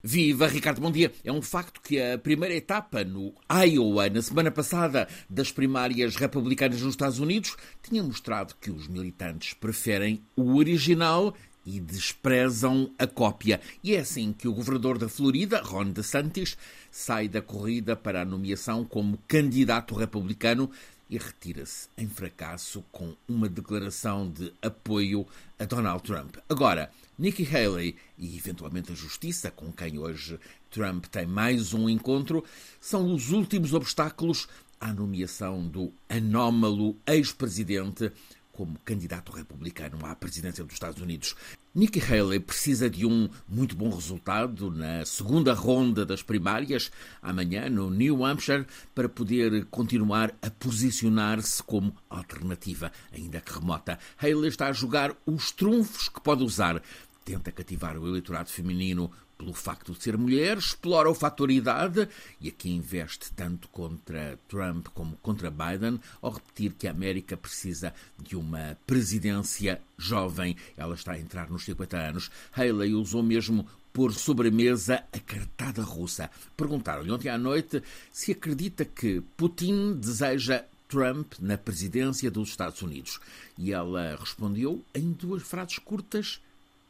Viva Ricardo, bom dia. É um facto que a primeira etapa no Iowa, na semana passada, das primárias republicanas nos Estados Unidos, tinha mostrado que os militantes preferem o original e desprezam a cópia. E é assim que o governador da Florida, Ron DeSantis, sai da corrida para a nomeação como candidato republicano e retira-se em fracasso com uma declaração de apoio a Donald Trump. Agora, Nikki Haley e eventualmente a Justiça, com quem hoje Trump tem mais um encontro, são os últimos obstáculos à nomeação do anómalo ex-presidente como candidato republicano à presidência dos Estados Unidos. Nikki Haley precisa de um muito bom resultado na segunda ronda das primárias, amanhã no New Hampshire, para poder continuar a posicionar-se como alternativa, ainda que remota. Haley está a jogar os trunfos que pode usar. Tenta cativar o eleitorado feminino pelo facto de ser mulher, explora o fator idade e aqui investe tanto contra Trump como contra Biden, ao repetir que a América precisa de uma presidência jovem. Ela está a entrar nos 50 anos. Haley usou mesmo pôr sobre a mesa a cartada russa. Perguntaram-lhe ontem à noite se acredita que Putin deseja Trump na presidência dos Estados Unidos. E ela respondeu em duas frases curtas: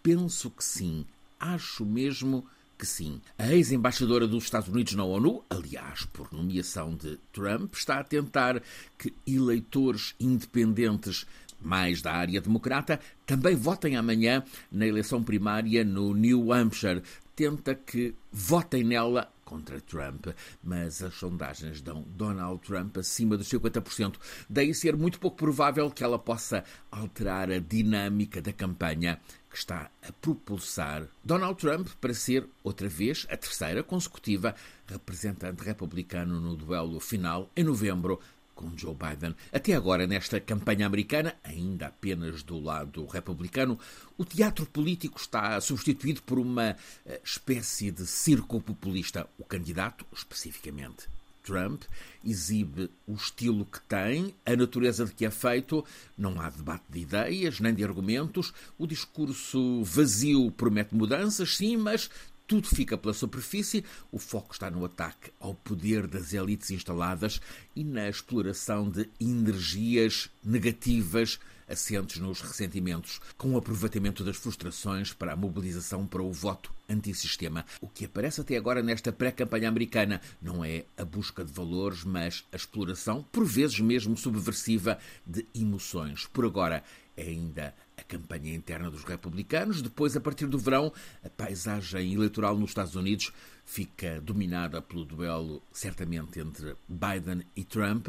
Penso que sim. Acho mesmo que sim. A ex-embaixadora dos Estados Unidos na ONU, aliás, por nomeação de Trump, está a tentar que eleitores independentes mais da área democrata também votem amanhã na eleição primária no New Hampshire. Tenta que votem nela contra Trump, mas as sondagens dão Donald Trump acima dos 50%. Daí ser muito pouco provável que ela possa alterar a dinâmica da campanha que está a propulsar Donald Trump para ser, outra vez, a terceira consecutiva representante republicano no duelo final em novembro com Joe Biden. Até agora, nesta campanha americana, ainda apenas do lado republicano, o teatro político está substituído por uma eh, espécie de circo populista. O candidato, especificamente Trump, exibe o estilo que tem, a natureza de que é feito, não há debate de ideias nem de argumentos, o discurso vazio promete mudanças, sim, mas tudo fica pela superfície, o foco está no ataque ao poder das elites instaladas e na exploração de energias negativas assentes nos ressentimentos, com o aproveitamento das frustrações para a mobilização para o voto antissistema. O que aparece até agora nesta pré-campanha americana não é a busca de valores, mas a exploração, por vezes mesmo subversiva, de emoções. Por agora, é ainda a campanha interna dos republicanos. Depois, a partir do verão, a paisagem eleitoral nos Estados Unidos fica dominada pelo duelo, certamente, entre Biden e Trump,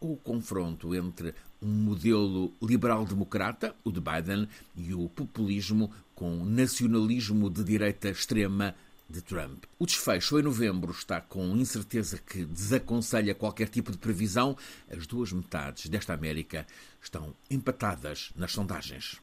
o confronto entre um modelo liberal-democrata, o de Biden, e o populismo com nacionalismo de direita extrema de Trump. O desfecho em novembro está com incerteza que desaconselha qualquer tipo de previsão. As duas metades desta América estão empatadas nas sondagens.